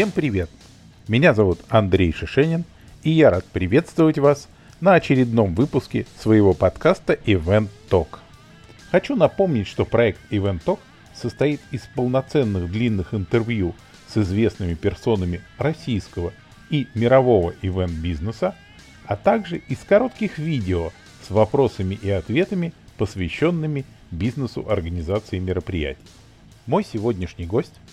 Всем привет! Меня зовут Андрей Шишенин, и я рад приветствовать вас на очередном выпуске своего подкаста Event Talk. Хочу напомнить, что проект Event Talk состоит из полноценных длинных интервью с известными персонами российского и мирового ивент-бизнеса, а также из коротких видео с вопросами и ответами, посвященными бизнесу организации мероприятий. Мой сегодняшний гость –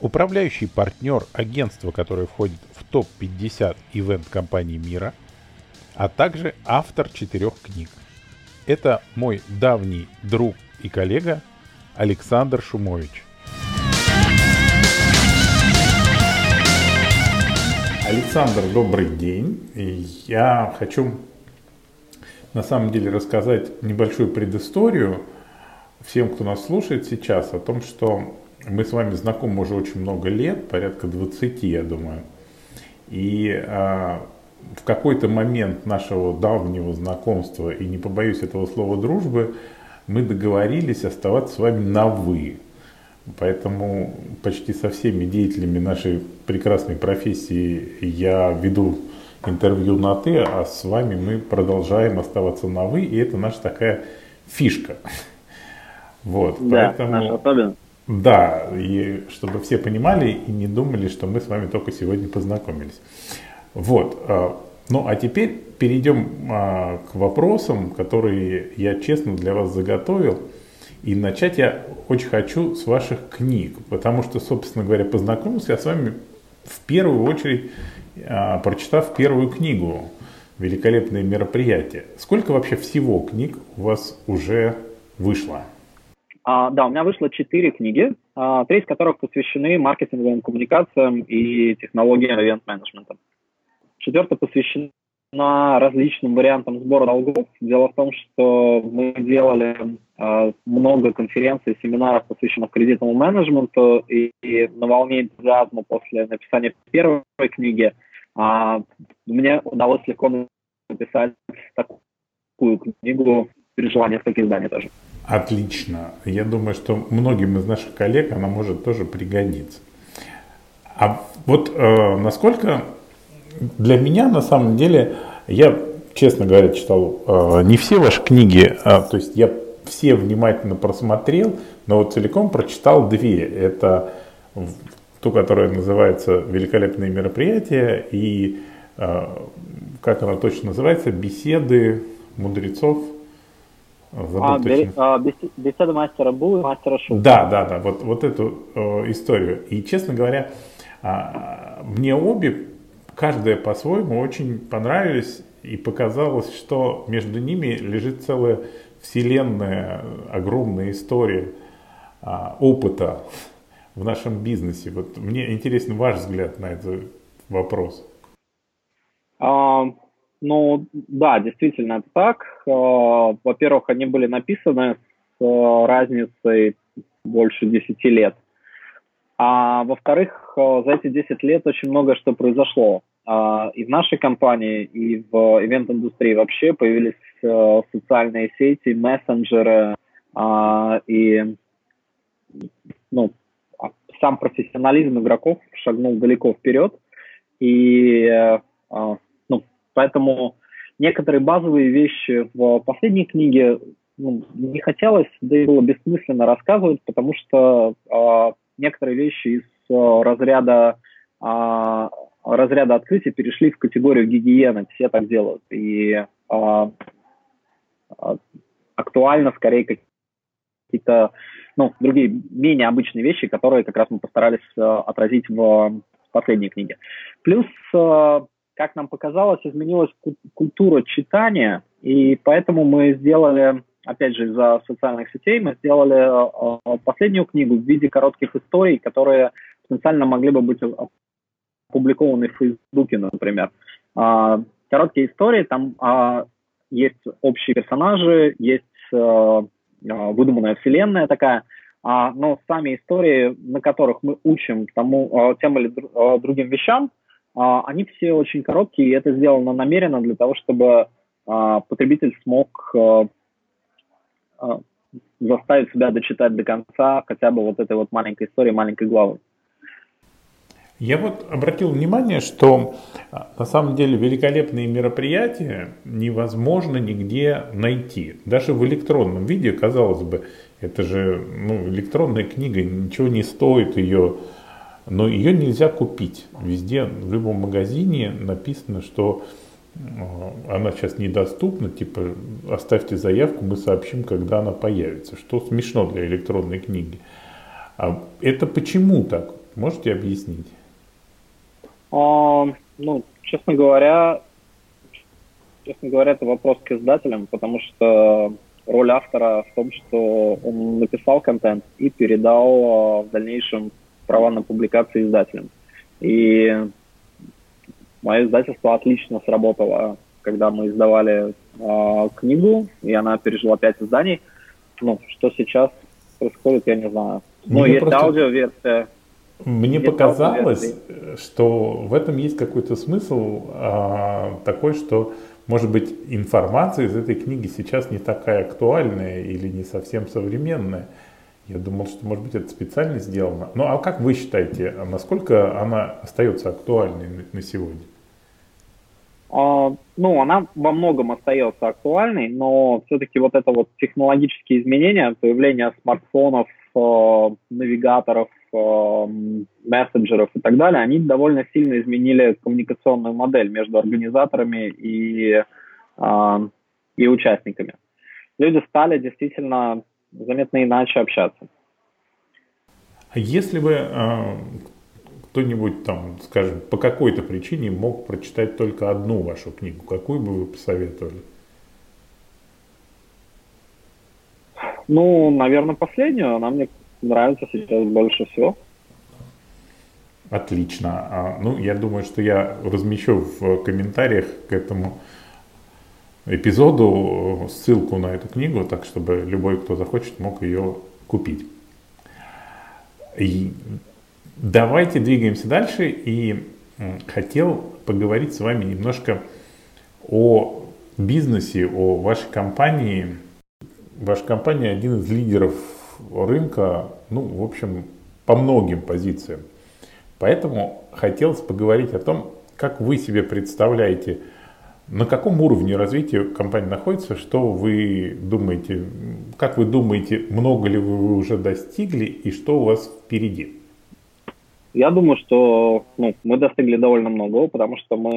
управляющий партнер агентства, которое входит в топ-50 ивент-компаний мира, а также автор четырех книг. Это мой давний друг и коллега Александр Шумович. Александр, добрый день. Я хочу на самом деле рассказать небольшую предысторию всем, кто нас слушает сейчас, о том, что мы с вами знакомы уже очень много лет, порядка 20, я думаю. И а, в какой-то момент нашего давнего знакомства, и не побоюсь этого слова дружбы, мы договорились оставаться с вами на «вы». Поэтому почти со всеми деятелями нашей прекрасной профессии я веду интервью на «ты», а с вами мы продолжаем оставаться на «вы», и это наша такая фишка. Вот, да, поэтому... Наш Да, и чтобы все понимали и не думали, что мы с вами только сегодня познакомились. Вот, а, ну а теперь перейдем а, к вопросам, которые я честно для вас заготовил. И начать я очень хочу с ваших книг, потому что, собственно говоря, познакомился я с вами в первую очередь, а, прочитав первую книгу «Великолепные мероприятия». Сколько вообще всего книг у вас уже вышло? А, да, у меня вышло четыре книги, а, три из которых посвящены маркетинговым коммуникациям и технологиям ивент-менеджмента. Четвертая посвящена различным вариантам сбора долгов. Дело в том, что мы делали э, много конференций, семинаров, посвященных кредитному менеджменту, и, и на волне энтузиазма после написания первой книги э, мне удалось легко написать такую книгу «Переживания в таких изданий» тоже. Отлично. Я думаю, что многим из наших коллег она может тоже пригодиться. А вот э, насколько для меня на самом деле, я, честно говоря, читал э, не все ваши книги, э, то есть я все внимательно просмотрел, но вот целиком прочитал две. Это ту, которая называется «Великолепные мероприятия» и, э, как она точно называется, «Беседы мудрецов». Забыл а, точно. а, беседа мастера Бу и мастера Шу. Да, да, да, вот, вот эту э, историю. И, честно говоря, э, мне обе каждая по-своему очень понравились и показалось, что между ними лежит целая вселенная, огромная история а, опыта в нашем бизнесе. Вот мне интересен ваш взгляд на этот вопрос. А, ну да, действительно это так. А, во-первых, они были написаны с а, разницей больше 10 лет. А во-вторых, а, за эти 10 лет очень много что произошло. А, и в нашей компании, и в ивент-индустрии вообще появились э, социальные сети, мессенджеры, а, и ну, а, сам профессионализм игроков шагнул далеко вперед. И э, ну, поэтому некоторые базовые вещи в последней книге ну, не хотелось, да и было бессмысленно рассказывать, потому что э, некоторые вещи из э, разряда э, разряда открытия перешли в категорию гигиены, все так делают. И а, актуально скорее какие-то ну, другие менее обычные вещи, которые как раз мы постарались а, отразить в последней книге. Плюс, а, как нам показалось, изменилась культура читания, и поэтому мы сделали, опять же, из-за социальных сетей, мы сделали а, последнюю книгу в виде коротких историй, которые потенциально могли бы быть опубликованы в Фейсбуке, например. А, короткие истории, там а, есть общие персонажи, есть а выдуманная вселенная такая, а, но сами истории, на которых мы учим тому, тем или другим вещам, они все очень короткие, и это сделано намеренно для того, чтобы а, потребитель смог а, а, заставить себя дочитать до конца хотя бы вот этой вот маленькой истории, маленькой главы. Я вот обратил внимание, что а, на самом деле великолепные мероприятия невозможно нигде найти. Даже в электронном виде, казалось бы, это же ну, электронная книга, ничего не стоит ее, но ее нельзя купить. Везде, в любом магазине написано, что а, она сейчас недоступна, типа оставьте заявку, мы сообщим, когда она появится. Что смешно для электронной книги. А это почему так? Можете объяснить? А, ну, честно говоря, честно говоря, это вопрос к издателям, потому что роль автора в том, что он написал контент и передал а, в дальнейшем права на публикации издателям. И мое издательство отлично сработало, когда мы издавали э, книгу, и она пережила пять изданий. Ну, что сейчас происходит, я не знаю. Ну, есть просто... аудиоверсия, мне показалось, что в этом есть какой-то смысл а, такой, что, может быть, информация из этой книги сейчас не такая актуальная или не совсем современная. Я думал, что, может быть, это специально сделано. Ну, а как вы считаете, насколько она остается актуальной на сегодня? А, ну, она во многом остается актуальной, но все-таки вот это вот технологические изменения, появление смартфонов, э, навигаторов, э, мессенджеров и так далее, они довольно сильно изменили коммуникационную модель между организаторами и, э, и участниками. Люди стали действительно заметно иначе общаться. А если бы э, кто-нибудь там, скажем, по какой-то причине мог прочитать только одну вашу книгу, какую бы вы посоветовали? Ну, наверное, последнюю. Она мне нравится сейчас больше всего. Отлично. А, ну, я думаю, что я размещу в комментариях к этому эпизоду ссылку на эту книгу, так чтобы любой, кто захочет, мог ее купить. И давайте двигаемся дальше. И хотел поговорить с вами немножко о бизнесе, о вашей компании. Ваша компания один из лидеров рынка, ну, в общем, по многим позициям. Поэтому хотелось поговорить о том, как вы себе представляете, на каком уровне развития компания находится, что вы думаете, как вы думаете, много ли вы уже достигли и что у вас впереди? Я думаю, что ну, мы достигли довольно многого, потому что мы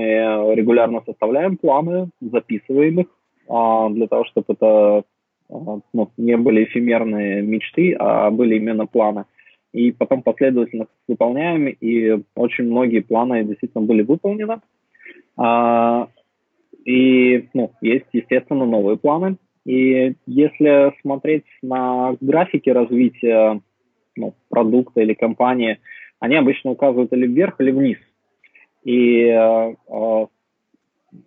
регулярно составляем планы, записываем их а, для того, чтобы это ну, не были эфемерные мечты, а были именно планы. И потом последовательно выполняем, и очень многие планы действительно были выполнены. А, и ну, есть, естественно, новые планы. И если смотреть на графики развития ну, продукта или компании, они обычно указывают или вверх, или вниз. И, э, ну,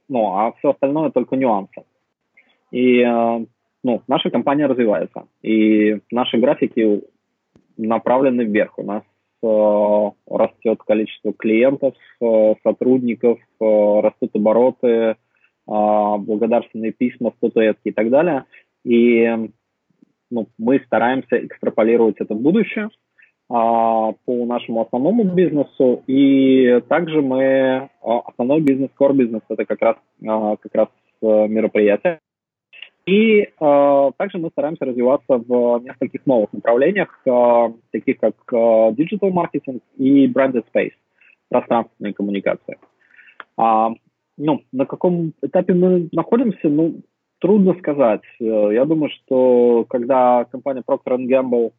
а все остальное только нюансы. И ну, наша компания развивается, и наши графики направлены вверх. У нас э, растет количество клиентов, э, сотрудников, э, растут обороты, э, благодарственные письма, статуэтки и так далее. И ну, мы стараемся экстраполировать это в будущее э, по нашему основному бизнесу. И также мы э, основной бизнес, core бизнес, это как раз, э, как раз э, мероприятие и э, также мы стараемся развиваться в нескольких новых направлениях, э, таких как э, digital маркетинг и branded space, пространственные коммуникации. А, ну, на каком этапе мы находимся, ну, трудно сказать. Э, я думаю, что когда компания Procter Gamble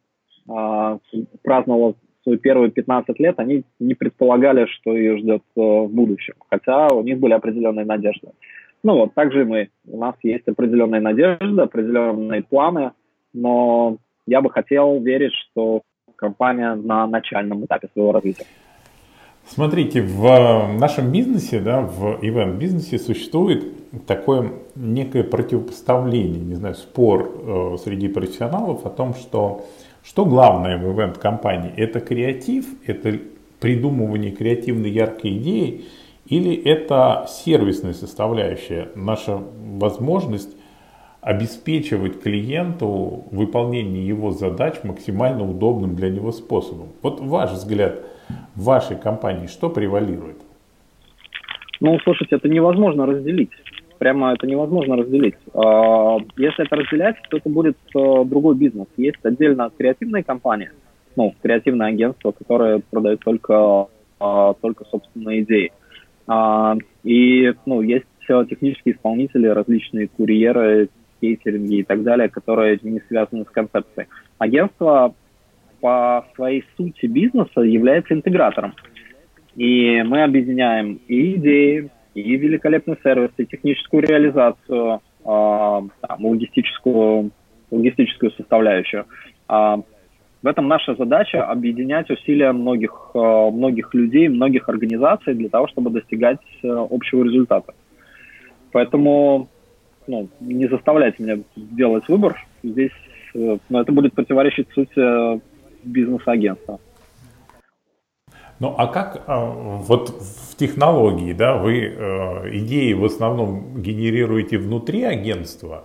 э, праздновала свои первые 15 лет, они не предполагали, что ее ждет э, в будущем, хотя у них были определенные надежды. Ну вот, также мы. У нас есть определенная надежда, определенные планы, но я бы хотел верить, что компания на начальном этапе своего развития. Смотрите, в нашем бизнесе, да, в ивент-бизнесе существует такое некое противопоставление, не знаю, спор э, среди профессионалов о том, что что главное в ивент-компании? Это креатив, это придумывание креативной яркой идеи или это сервисная составляющая, наша возможность обеспечивать клиенту выполнение его задач максимально удобным для него способом. Вот ваш взгляд, в вашей компании что превалирует? Ну, слушайте, это невозможно разделить. Прямо это невозможно разделить. А, если это разделять, то это будет э, другой бизнес. Есть отдельно креативная компания, ну, креативное агентство, которое продает только, а, только собственные идеи. А, и, ну, есть технические исполнители, различные курьеры, кейтеринги и так далее, которые не связаны с концепцией. Агентство по своей сути бизнеса является интегратором. И мы объединяем и идеи, и великолепный сервис, и техническую реализацию, э, там, логистическую, логистическую составляющую. Э, в этом наша задача объединять усилия многих, э, многих людей, многих организаций для того, чтобы достигать э, общего результата. Поэтому ну, не заставляйте меня делать выбор. Здесь э, ну, это будет противоречить сути бизнес-агентства. Ну а как а, вот в технологии, да, вы э, идеи в основном генерируете внутри агентства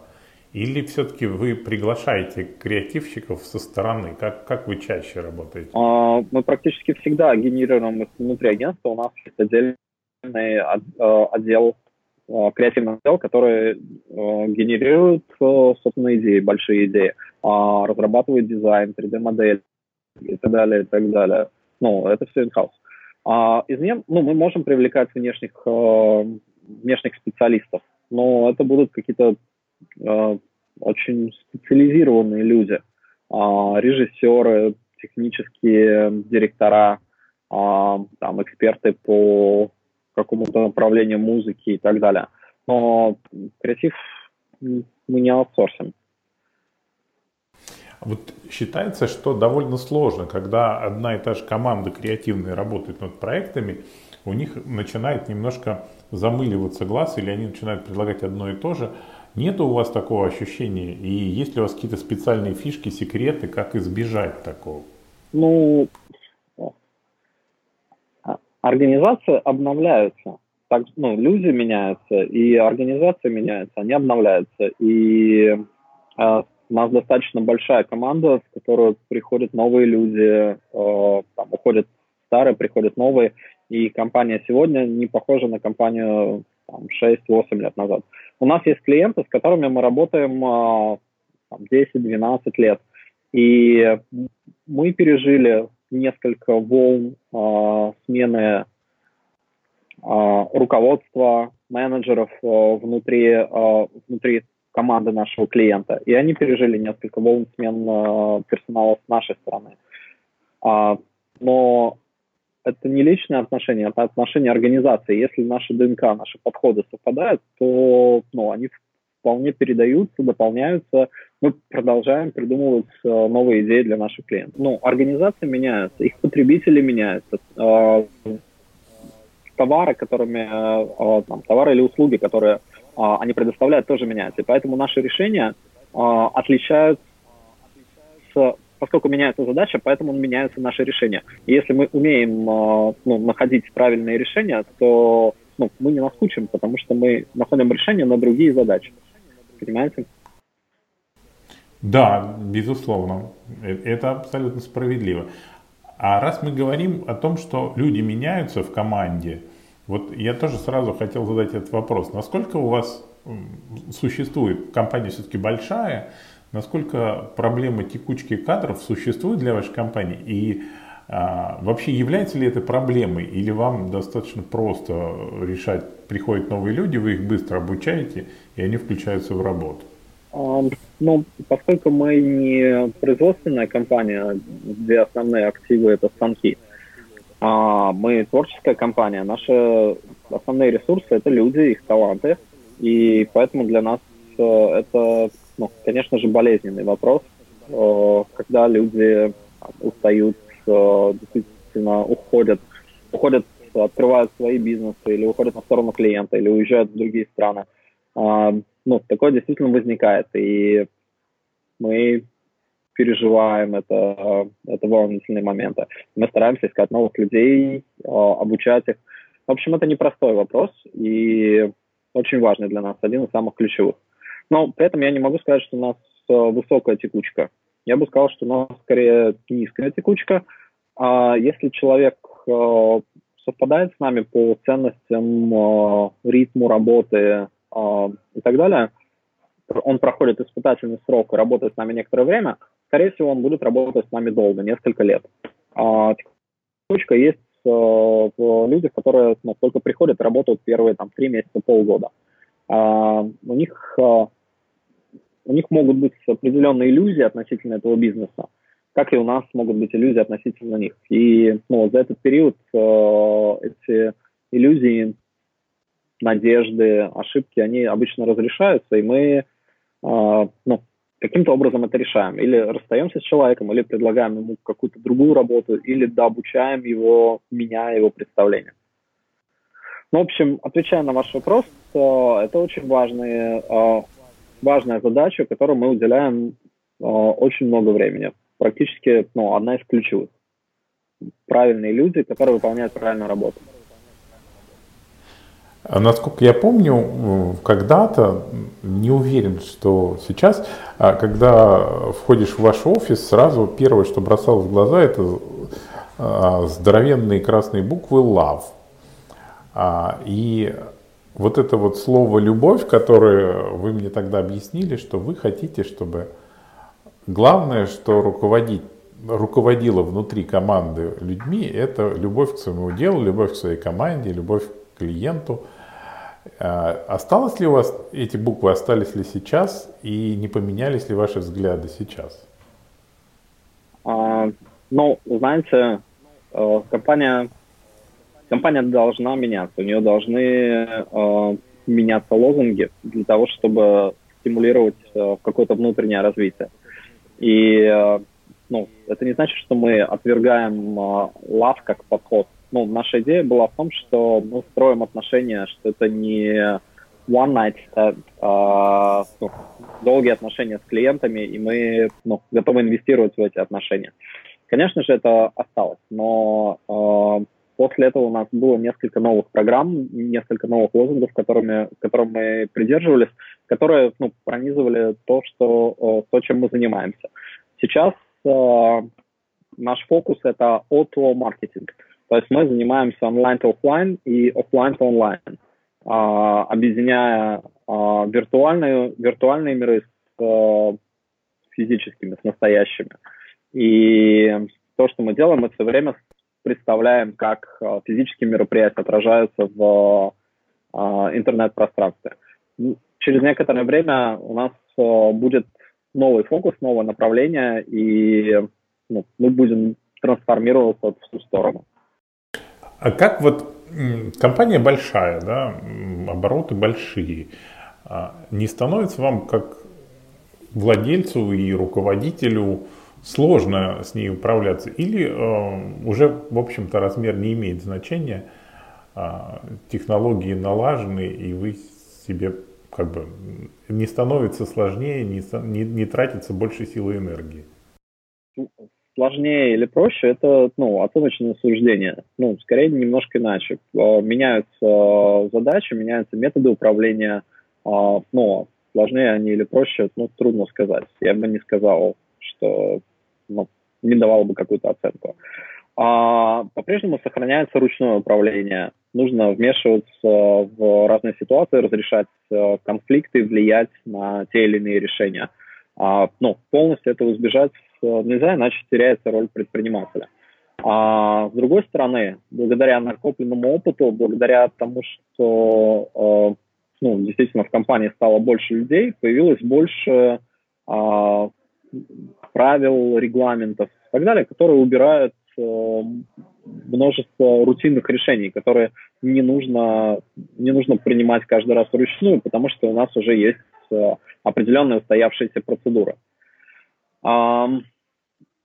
или все-таки вы приглашаете креативщиков со стороны? Как, как вы чаще работаете? А, мы практически всегда генерируем их внутри агентства. У нас есть отдельный э, отдел, э, креативный отдел, который генерирует, собственно, идеи, большие идеи, а, разрабатывает дизайн, 3D-модель и так далее, и так далее. Ну, это все in-house. А из нее, ну, мы можем привлекать внешних, э, внешних специалистов, но это будут какие-то э, очень специализированные люди, э, режиссеры, технические директора, э, там, эксперты по какому-то направлению музыки и так далее. Но креатив мы не аутсорсим. Вот считается, что довольно сложно, когда одна и та же команда креативная работает над проектами, у них начинает немножко замыливаться глаз, или они начинают предлагать одно и то же. Нет у вас такого ощущения? И есть ли у вас какие-то специальные фишки, секреты, как избежать такого? Ну, организации обновляются. Так, ну, люди меняются, и организация меняется, они обновляются. И а, у нас достаточно большая команда, в которую приходят новые люди, э, там, уходят старые, приходят новые, и компания сегодня не похожа на компанию там, 6-8 лет назад. У нас есть клиенты, с которыми мы работаем э, 10-12 лет, и мы пережили несколько волн э, смены э, руководства, менеджеров э, внутри, э, внутри команды нашего клиента, и они пережили несколько волн смен э, персонала с нашей стороны. А, но это не личные отношения, это отношения организации. Если наши ДНК, наши подходы совпадают, то ну, они вполне передаются, дополняются. Мы продолжаем придумывать э, новые идеи для наших клиентов. Ну, организации меняются, их потребители меняются. Э, товары, которыми, там, товары или услуги, которые они предоставляют, тоже меняются. И поэтому наши решения а, отличаются, поскольку меняется задача, поэтому меняются наши решения. И если мы умеем а, ну, находить правильные решения, то ну, мы не наскучим, потому что мы находим решения на другие задачи. Понимаете? Да, безусловно. Э, это абсолютно справедливо. А раз мы говорим о том, что люди меняются в команде – вот я тоже сразу хотел задать этот вопрос. Насколько у вас существует, компания все-таки большая, насколько проблема текучки кадров существует для вашей компании? И а, вообще является ли это проблемой? Или вам достаточно просто решать, приходят новые люди, вы их быстро обучаете, и они включаются в работу? Ну, поскольку мы не производственная компания, где основные активы это станки, а, мы творческая компания, наши основные ресурсы это люди, их таланты, и поэтому для нас э, это, ну, конечно же, болезненный вопрос, э, когда люди устают, э, действительно уходят, уходят, открывают свои бизнесы или уходят на сторону клиента, или уезжают в другие страны. А, ну, такое действительно возникает, и мы переживаем, это, это волнительные моменты. Мы стараемся искать новых людей, а, обучать их. В общем, это непростой вопрос и очень важный для нас, один из самых ключевых. Но при этом я не могу сказать, что у нас а, высокая текучка. Я бы сказал, что у нас скорее низкая текучка. А если человек э, совпадает с нами по ценностям, э, ритму работы э, и так далее, он проходит испытательный срок и работает с нами некоторое время, скорее всего, он будет работать с нами долго, несколько лет. А, точка есть э, в людях, которые ну, только приходят работают первые там три месяца, полгода. А, у них а, у них могут быть определенные иллюзии относительно этого бизнеса, как и у нас могут быть иллюзии относительно них. И ну, за этот период э, эти иллюзии, надежды, ошибки, они обычно разрешаются, и мы э, ну, каким-то образом это решаем. Или расстаемся с человеком, или предлагаем ему какую-то другую работу, или дообучаем его, меняя его представление. Ну, в общем, отвечая на ваш вопрос, это очень важные, а, важная задача, которой мы уделяем а, очень много времени. Практически ну, одна из ключевых. Правильные люди, которые выполняют правильную работу. А насколько я помню, когда-то, не уверен, что сейчас, когда входишь в ваш офис, сразу первое, что бросалось в глаза, это здоровенные красные буквы «Love». А, и вот это вот слово «любовь», которое вы мне тогда объяснили, что вы хотите, чтобы главное, что руководить, руководило внутри команды людьми, это любовь к своему делу, любовь к своей команде, любовь клиенту. А, осталось ли у вас эти буквы, остались ли сейчас и не поменялись ли ваши взгляды сейчас? А, ну, знаете, э, компания компания должна меняться, у нее должны э, меняться лозунги для того, чтобы стимулировать э, какое-то внутреннее развитие. И ну, это не значит, что мы отвергаем лав как подход. Ну, наша идея была в том, что мы строим отношения, что это не one night stand, а, ну, долгие отношения с клиентами, и мы ну, готовы инвестировать в эти отношения. Конечно же, это осталось, но э, После этого у нас было несколько новых программ, несколько новых лозунгов, которыми, которым мы придерживались, которые ну, пронизывали то, что, то, чем мы занимаемся. Сейчас э, наш фокус – это auto-маркетинг. То есть мы занимаемся онлайн-то-офлайн и офлайн-то-онлайн, э, объединяя э, виртуальные, виртуальные миры с э, физическими, с настоящими. И то, что мы делаем, мы все время представляем, как э, физические мероприятия отражаются в э, интернет-пространстве. Через некоторое время у нас э, будет новый фокус, новое направление, и ну, мы будем трансформироваться в ту сторону. А как вот компания большая, да, обороты большие, а не становится вам как владельцу и руководителю сложно с ней управляться, или э, уже, в общем-то, размер не имеет значения, э, технологии налажены, и вы себе как бы не становится сложнее, не, не, не тратится больше силы и энергии. Ну, сложнее или проще, это ну, оценочное суждение. Ну, скорее немножко иначе. Э, меняются задачи, меняются методы управления, но сложнее они или проще, ну, трудно сказать. Я бы не сказал, что ну, не давал бы какую-то оценку. А, по-прежнему сохраняется ручное управление. Нужно вмешиваться в разные ситуации, разрешать конфликты, влиять на те или иные решения. А, ну, полностью этого избежать нельзя, иначе теряется роль предпринимателя. А, с другой стороны, благодаря накопленному опыту, благодаря тому, что э, ну, действительно в компании стало больше людей, появилось больше а, правил, регламентов и так далее, которые убирают э, множество рутинных решений, которые не нужно, не нужно принимать каждый раз вручную, потому что у нас уже есть э, определенная устоявшаяся процедура.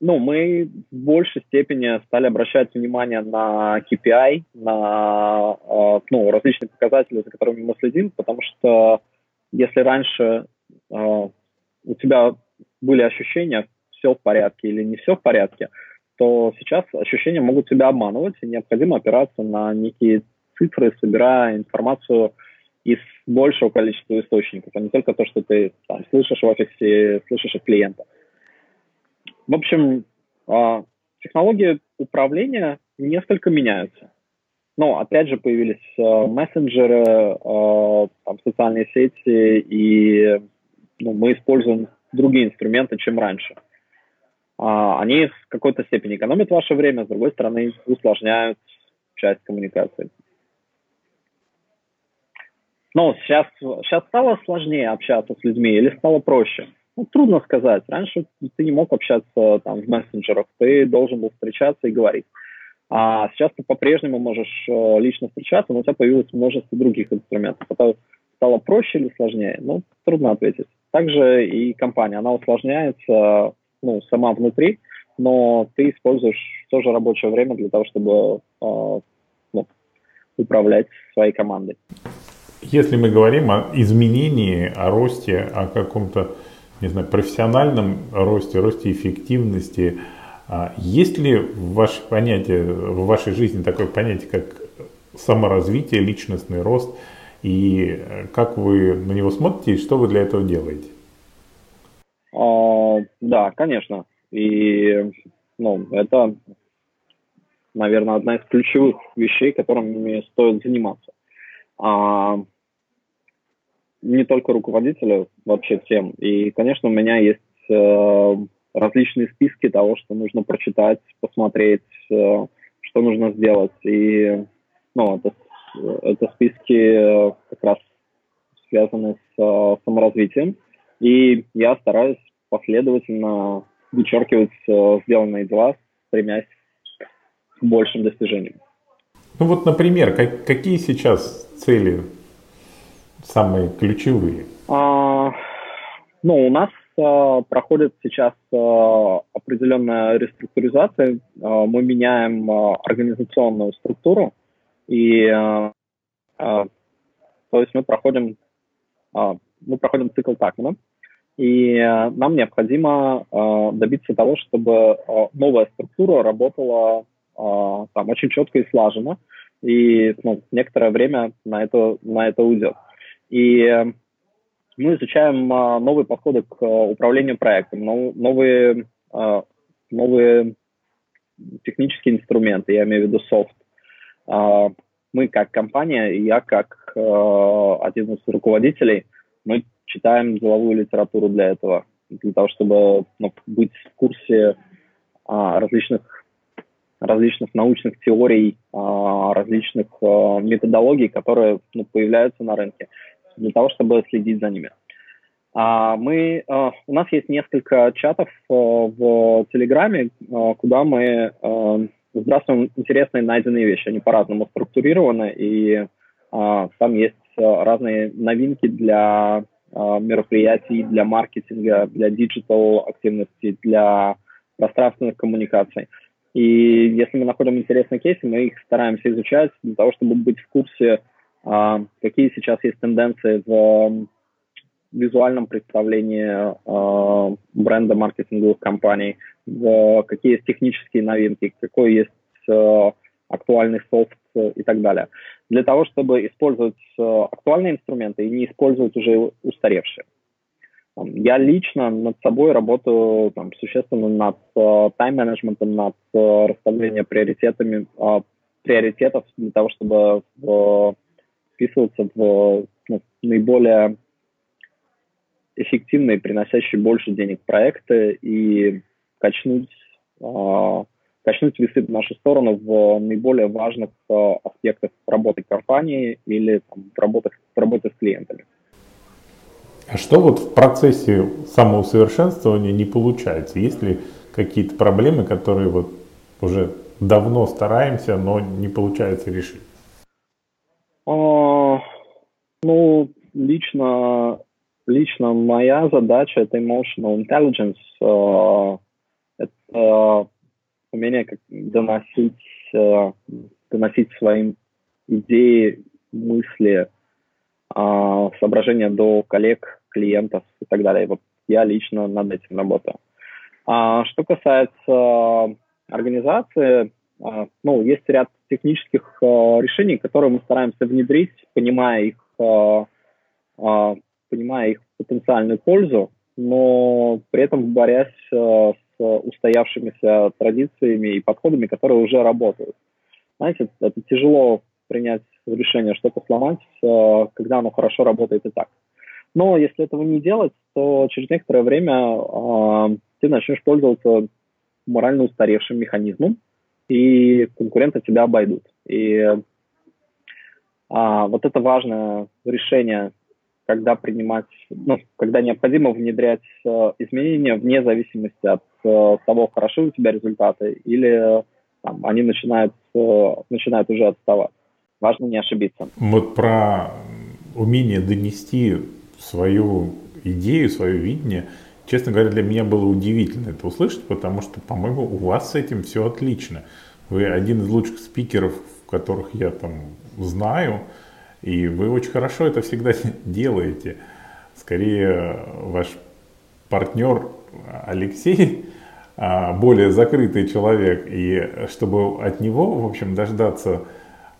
Ну, мы в большей степени стали обращать внимание на KPI, на э, ну, различные показатели, за которыми мы следим, потому что если раньше у тебя были ощущения, все в порядке или не все в порядке, то сейчас ощущения могут тебя обманывать, и необходимо опираться на некие цифры, собирая информацию из большего количества источников, а не только то, что ты там, слышишь в офисе, слышишь от клиента. В общем, а, технология управления несколько меняются. Но опять же появились э, мессенджеры, э, там, социальные сети, и ну, мы используем другие инструменты, чем раньше. А, они в какой-то степени экономят ваше время, с другой стороны, усложняют часть коммуникации. Но сейчас, сейчас стало сложнее общаться с людьми или стало проще? Ну, трудно сказать. Раньше ты не мог общаться там в мессенджерах, ты должен был встречаться и говорить. А сейчас ты по-прежнему можешь э, лично встречаться, но у тебя появилось множество других инструментов. Это стало проще или сложнее? Ну, трудно ответить. Также и компания, она усложняется ну, сама внутри, но ты используешь тоже рабочее время для того, чтобы э, ну, управлять своей командой. Если мы говорим о изменении, о росте, о каком-то, не знаю, профессиональном росте, росте эффективности, а есть ли в вашем понятии, в вашей жизни такое понятие, как саморазвитие, личностный рост, и как вы на него смотрите, и что вы для этого делаете? А, да, конечно. И ну, это, наверное, одна из ключевых вещей, которыми стоит заниматься. А, не только руководителю, вообще всем. И, конечно, у меня есть э, различные списки того, что нужно прочитать, посмотреть, э, что нужно сделать. И ну, это, это списки как раз связаны с э, саморазвитием. И я стараюсь последовательно вычеркивать э, сделанные дела, стремясь к большим достижениям. Ну вот, например, как, какие сейчас цели самые ключевые? А, ну, у нас а, проходит сейчас а, определенная реструктуризация. А, мы меняем а, организационную структуру, и а, а, то есть мы проходим, а, мы проходим цикл Такмана, и а, нам необходимо а, добиться того, чтобы а, новая структура работала а, там очень четко и слаженно, и ну, некоторое время на это, на это уйдет. И мы изучаем а, новые подходы к а, управлению проектом, новые, новые технические инструменты, я имею в виду софт. Мы как компания, я как один из руководителей, мы читаем деловую литературу для этого, для того, чтобы ну, быть в курсе различных различных научных теорий, различных методологий, которые ну, появляются на рынке для того, чтобы следить за ними. А мы, а, у нас есть несколько чатов а, в Телеграме, а, куда мы сбрасываем интересные найденные вещи. Они по-разному структурированы, и там есть разные новинки для мероприятий, для маркетинга, для digital активности, для пространственных коммуникаций. И если мы находим интересные кейсы, мы их стараемся изучать для того, чтобы быть в курсе а, какие сейчас есть тенденции в визуальном представлении а, бренда маркетинговых компаний, в какие есть технические новинки, какой есть а, актуальный софт и так далее. Для того, чтобы использовать актуальные инструменты и не использовать уже устаревшие. Я лично над собой работаю там, существенно над тайм-менеджментом, над расставлением приоритетами, приоритетов для того, чтобы в вписываться в ну, наиболее эффективные, приносящие больше денег проекты и качнуть, э, качнуть весы в нашу сторону в наиболее важных э, аспектах работы компании или там, в работе с клиентами. А что вот в процессе самоусовершенствования не получается? Есть ли какие-то проблемы, которые вот уже давно стараемся, но не получается решить? А, ну, лично, лично моя задача это emotional intelligence. А, это умение как доносить, а, доносить свои идеи, мысли, соображения до коллег, клиентов и так далее. Вот я лично над этим работаю. А что касается организации, ну, есть ряд технических э, решений, которые мы стараемся внедрить, понимая их, э, понимая их потенциальную пользу, но при этом борясь э, устоявшимися традициями и подходами, которые уже работают. Знаете, это тяжело принять решение что-то сломать, когда оно хорошо работает и так. Но если этого не делать, то через некоторое время э, ты начнешь пользоваться морально устаревшим механизмом, и конкуренты тебя обойдут. И а, вот это важное решение когда принимать, ну, когда необходимо внедрять э, изменения вне зависимости от э, того, хорошо у тебя результаты или там, они начинают, э, начинают уже отставать. Важно не ошибиться. Вот про умение донести свою идею, свое видение, честно говоря, для меня было удивительно это услышать, потому что, по-моему, у вас с этим все отлично. Вы один из лучших спикеров, которых я там знаю, и вы очень хорошо это всегда делаете. Скорее, ваш партнер Алексей а, более закрытый человек, и чтобы от него, в общем, дождаться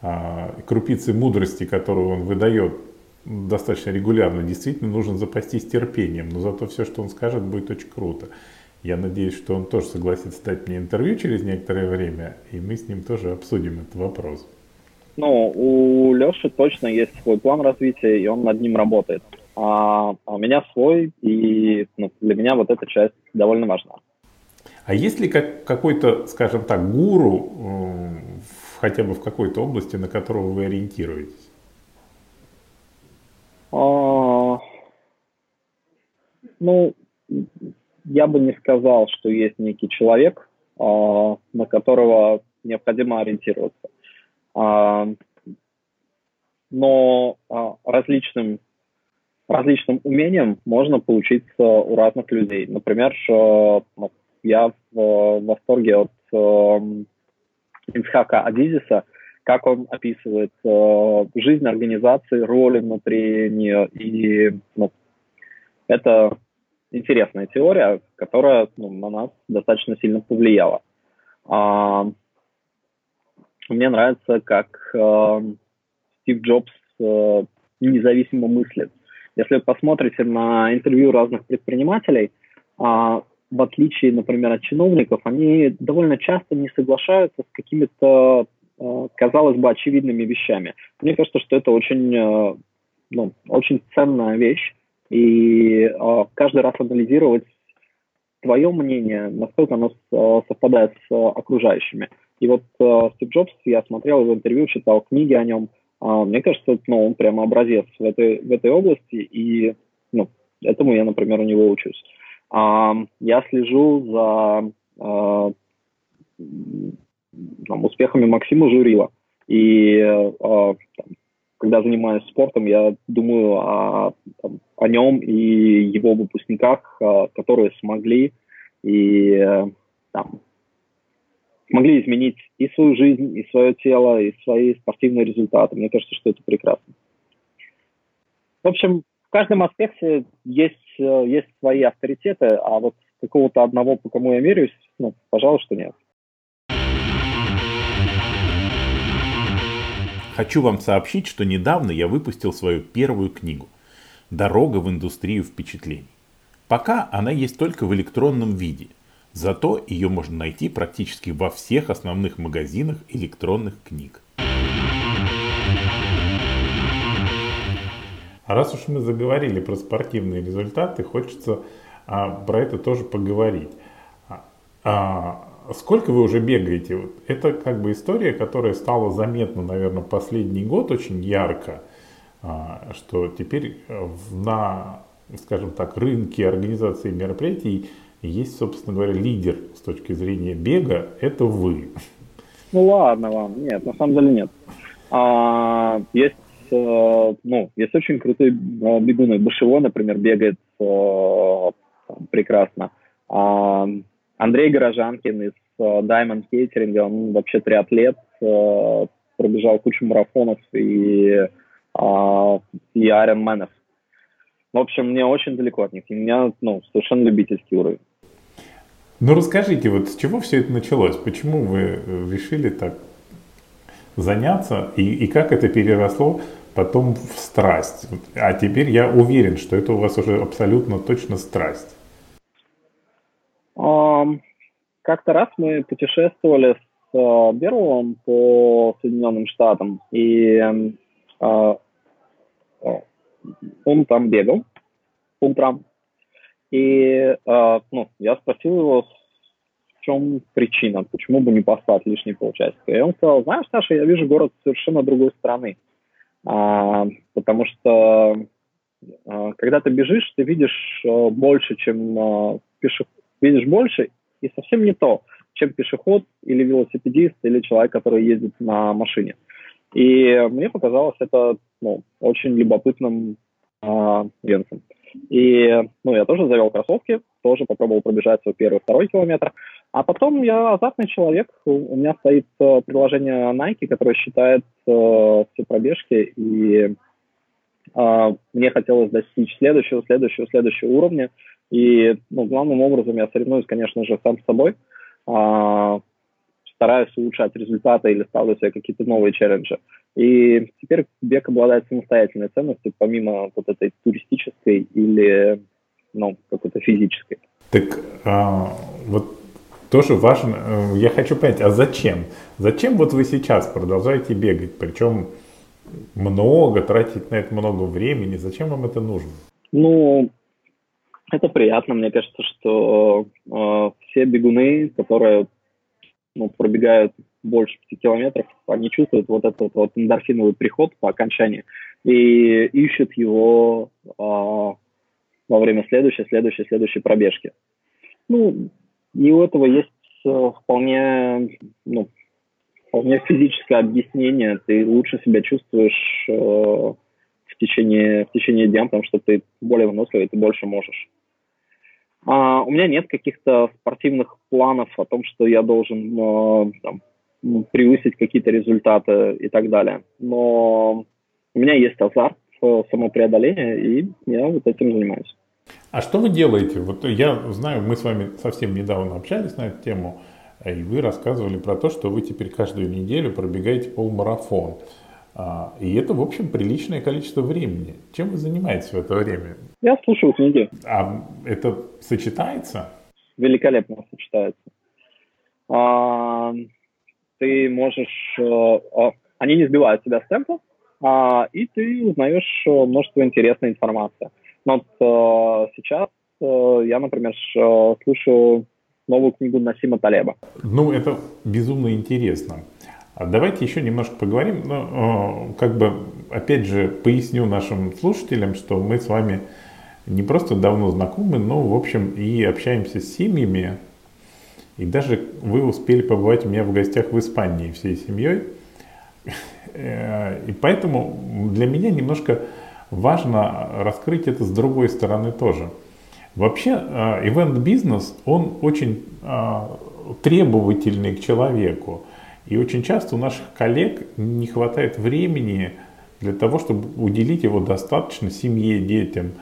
а, крупицы мудрости, которую он выдает достаточно регулярно, действительно нужно запастись терпением, но зато все, что он скажет, будет очень круто. Я надеюсь, что он тоже согласится дать мне интервью через некоторое время, и мы с ним тоже обсудим этот вопрос. Ну, у Леши точно есть свой план развития, и он над ним работает. А, а у меня свой, и ну, для меня вот эта часть довольно важна. А есть ли как, какой-то, скажем так, гуру э, хотя бы в какой-то области, на которого вы ориентируетесь? А, ну, я бы не сказал, что есть некий человек, а, на которого необходимо ориентироваться. А, но различным, различным умением можно получиться у разных людей. Например, ну, я в восторге от Ицхака Адизиса, как он описывает жизнь организации, роли внутри нее. И ну, это интересная теория, которая ну, на нас достаточно сильно повлияла. Мне нравится, как э, Стив Джобс э, независимо мыслит. Если вы посмотрите на интервью разных предпринимателей, э, в отличие, например, от чиновников, они довольно часто не соглашаются с какими-то, э, казалось бы, очевидными вещами. Мне кажется, что это очень, э, ну, очень ценная вещь, и э, каждый раз анализировать твое мнение, насколько оно э, совпадает с э, окружающими. И вот э, Стив Джобс, я смотрел его интервью, читал книги о нем. Э, мне кажется, ну, он прямо образец в этой, в этой области, и ну, этому я, например, у него учусь. Э, я слежу за э, там, успехами Максима Журила. И э, там, когда занимаюсь спортом, я думаю о, там, о нем и его выпускниках, э, которые смогли и э, там, смогли изменить и свою жизнь, и свое тело, и свои спортивные результаты. Мне кажется, что это прекрасно. В общем, в каждом аспекте есть, э, есть свои авторитеты, а вот какого-то одного, по кому я меряюсь, ну, пожалуй, что нет. Хочу вам сообщить, что недавно я выпустил свою первую книгу «Дорога в индустрию впечатлений». Пока она есть только в электронном виде – Зато ее можно найти практически во всех основных магазинах электронных книг. А раз уж мы заговорили про спортивные результаты, хочется а, про это тоже поговорить. А, а, сколько вы уже бегаете? Это как бы история, которая стала заметна, наверное, последний год очень ярко, а, что теперь на, скажем так, рынке организации мероприятий есть, собственно говоря, лидер с точки зрения бега, это вы. Ну ладно вам, нет, на самом деле нет. А, есть, э, ну, есть очень крутые э, бегуны. Башево, например, бегает э, прекрасно. А, Андрей Горожанкин из Diamond Catering, он вообще триатлет, пробежал кучу марафонов и, и Ironman'ов. В общем, мне очень далеко от них. У меня ну, совершенно любительский уровень. Ну расскажите, вот с чего все это началось? Почему вы э, решили так заняться и, и как это переросло потом в страсть? А теперь я уверен, что это у вас уже абсолютно точно страсть. Как-то раз мы путешествовали с э, Берловым по Соединенным Штатам, и э, он там бегал по утрам. И ну, я спросил его, в чем причина, почему бы не послать лишние полчасика. И он сказал, знаешь, Саша, я вижу город совершенно другой стороны. А, потому что а, когда ты бежишь, ты видишь а, больше, чем а, пешеход, видишь больше и совсем не то, чем пешеход или велосипедист или человек, который ездит на машине. И мне показалось это ну, очень любопытным э. И ну, я тоже завел кроссовки, тоже попробовал пробежать свой первый, второй километр. А потом я азартный человек, у меня стоит э, приложение Nike, которое считает э, все пробежки, и э, мне хотелось достичь следующего, следующего, следующего уровня. И ну, главным образом я соревнуюсь, конечно же, сам с собой. Э, стараюсь улучшать результаты или ставлю себе какие-то новые челленджи. И теперь бег обладает самостоятельной ценностью, помимо вот этой туристической или ну, какой-то физической. Так а, вот тоже важно, э, я хочу понять, а зачем? Зачем вот вы сейчас продолжаете бегать, причем много, тратить на это много времени, зачем вам это нужно? Ну, это приятно, мне кажется, что э, все бегуны, которые ну, пробегают больше 5 километров, они чувствуют вот этот вот эндорфиновый приход по окончании и ищут его э, во время следующей, следующей, следующей пробежки. Ну, и у этого есть э, вполне, ну, вполне физическое объяснение. Ты лучше себя чувствуешь э, в, течение, в течение дня, потому что ты более выносливый, ты больше можешь. А, у меня нет каких-то спортивных планов о том, что я должен э, там, превысить какие-то результаты и так далее. Но у меня есть азарт э, самопреодоления, и я вот этим занимаюсь. А что вы делаете? Вот я знаю, мы с вами совсем недавно общались на эту тему, и вы рассказывали про то, что вы теперь каждую неделю пробегаете полмарафон. А, и это, в общем, приличное количество времени. Чем вы занимаетесь в это время? Я слушаю книги. А это сочетается? Великолепно сочетается. А, ты можешь... А, они не сбивают тебя с темпа, а, и ты узнаешь э, множество интересной информации. Но вот э, сейчас э, я, например, э, слушаю новую книгу Насима Талеба. Ну, это безумно интересно. А давайте еще немножко поговорим. Ну, как бы, опять же, поясню нашим слушателям, что мы с вами не просто давно знакомы, но, в общем, и общаемся с семьями. И даже вы успели побывать у меня в гостях в Испании всей семьей. И поэтому для меня немножко важно раскрыть это с другой стороны тоже. Вообще, ивент-бизнес, он очень а, требовательный к человеку. И очень часто у наших коллег не хватает времени для того, чтобы уделить его достаточно семье, детям.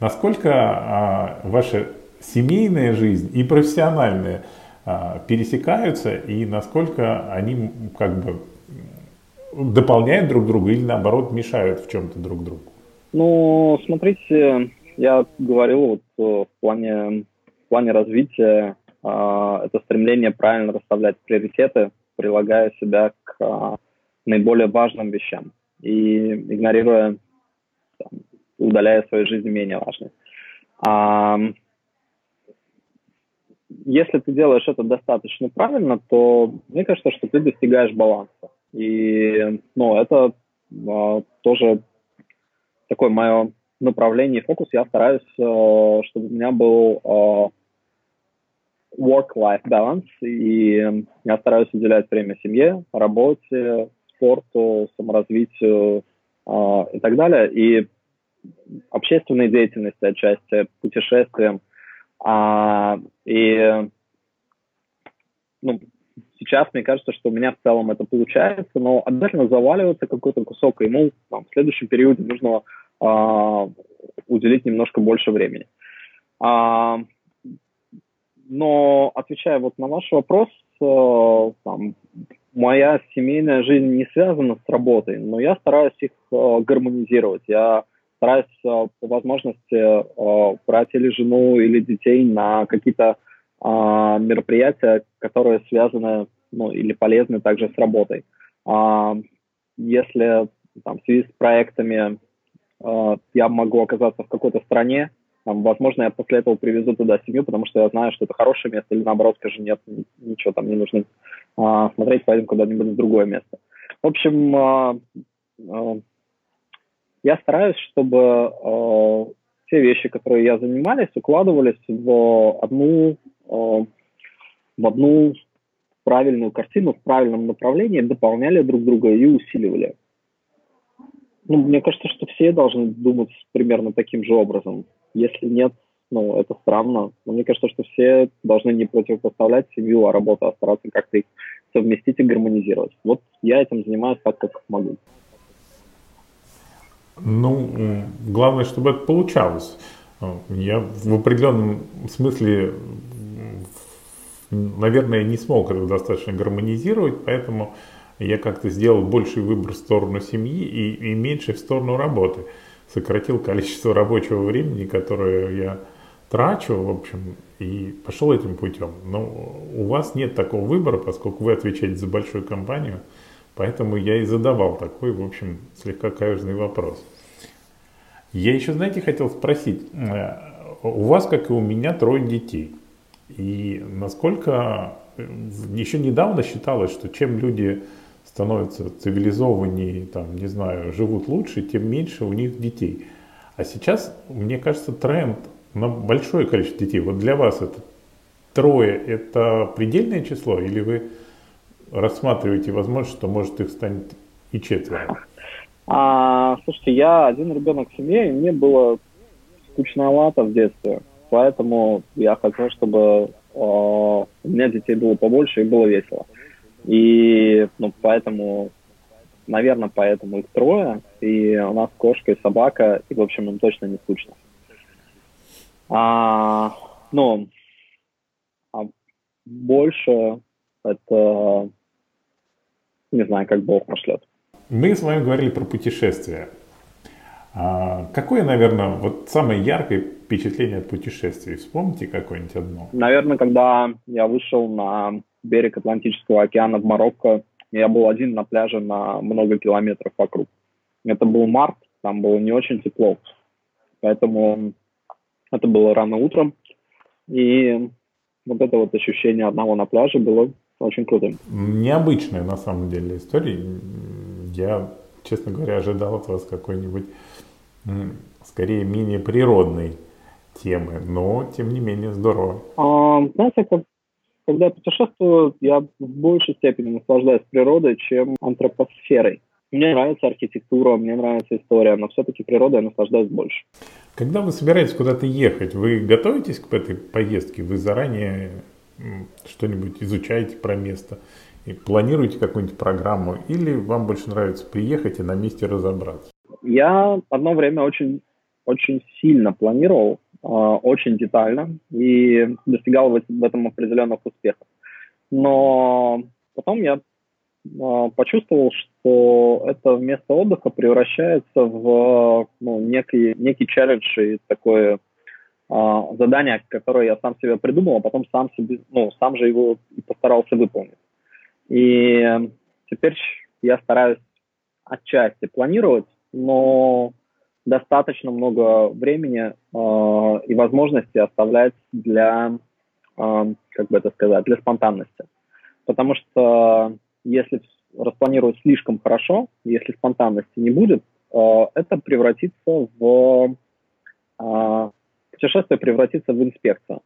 Насколько а, ваша семейная жизнь и профессиональная а, пересекаются, и насколько они как бы дополняют друг друга или наоборот мешают в чем-то друг другу? Ну, смотрите, я говорил вот э, в плане, в плане развития, э, это стремление правильно расставлять приоритеты, прилагая себя к э, наиболее важным вещам и игнорируя, там, удаляя свою жизнь менее важные. А, если ты делаешь это достаточно правильно, то мне кажется, что ты достигаешь баланса. И ну, это а, тоже такое мое направление и фокус. Я стараюсь, э, чтобы у меня был э, work-life balance, и я стараюсь уделять время семье, работе, спорту, саморазвитию э, и так далее, и общественной деятельности отчасти, путешествиям. А, и ну, сейчас мне кажется, что у меня в целом это получается, но обязательно заваливаться какой-то кусок, ему там, в следующем периоде нужно а, уделить немножко больше времени. А, но отвечая вот на ваш вопрос, э, там, моя семейная жизнь не связана с работой, но я стараюсь их э, гармонизировать. Я стараюсь э, по возможности брать или жену, или детей на какие-то а, мероприятия, которые связаны ну, или полезны также с работой. А, если там, в связи с проектами я могу оказаться в какой-то стране, возможно, я после этого привезу туда семью, потому что я знаю, что это хорошее место, или наоборот скажу, нет, ничего там не нужно а, смотреть, поедем куда-нибудь в другое место. В общем, а, а, я стараюсь, чтобы а, все вещи, которые я занимались, укладывались в одну, а, в одну правильную картину, в правильном направлении, дополняли друг друга и усиливали. Ну, мне кажется, что все должны думать примерно таким же образом. Если нет, ну, это странно. Но мне кажется, что все должны не противопоставлять семью, а работу, а стараться как-то их совместить и гармонизировать. Вот я этим занимаюсь так, как могу. Ну, главное, чтобы это получалось. Я в определенном смысле, наверное, не смог это достаточно гармонизировать, поэтому я как-то сделал больший выбор в сторону семьи и, и меньше в сторону работы сократил количество рабочего времени, которое я трачу, в общем, и пошел этим путем. Но у вас нет такого выбора, поскольку вы отвечаете за большую компанию, поэтому я и задавал такой, в общем, слегка каверзный вопрос. Я еще, знаете, хотел спросить, э, у вас, как и у меня, трое детей. И насколько э, еще недавно считалось, что чем люди становятся цивилизованнее, там, не знаю, живут лучше, тем меньше у них детей. А сейчас, мне кажется, тренд на большое количество детей. Вот для вас это трое – это предельное число, или вы рассматриваете возможность, что может их станет и четверо? А, слушайте, я один ребенок в семье, и мне было скучновато в детстве. Поэтому я хотел, чтобы э, у меня детей было побольше и было весело. И ну, поэтому, наверное, поэтому их трое. И у нас кошка и собака, и, в общем, им точно не скучно. А, ну, а больше это, не знаю, как Бог пошлет. Мы с вами говорили про путешествия. А какое, наверное, вот самое яркое впечатление от путешествий? Вспомните какое-нибудь одно. Наверное, когда я вышел на берег Атлантического океана в Марокко. Я был один на пляже на много километров вокруг. Это был март, там было не очень тепло. Поэтому это было рано утром. И вот это вот ощущение одного на пляже было очень крутым. Необычная на самом деле история. Я, честно говоря, ожидал от вас какой-нибудь скорее менее природной темы, но тем не менее здорово. А, знаете, как когда я путешествую, я в большей степени наслаждаюсь природой, чем антропосферой. Мне нравится архитектура, мне нравится история, но все-таки природой я наслаждаюсь больше. Когда вы собираетесь куда-то ехать, вы готовитесь к этой поездке? Вы заранее что-нибудь изучаете про место? И планируете какую-нибудь программу? Или вам больше нравится приехать и на месте разобраться? Я одно время очень, очень сильно планировал очень детально и достигал в этом определенных успехов. Но потом я а, почувствовал, что это место отдыха превращается в ну, некий, некий челлендж и такое а, задание, которое я сам себе придумал, а потом сам себе, ну, сам же его и постарался выполнить. И теперь я стараюсь отчасти планировать, но достаточно много времени э, и возможности оставлять для, э, как бы это сказать, для спонтанности. Потому что если распланировать слишком хорошо, если спонтанности не будет, э, это превратится в э, путешествие превратится в инспекцию.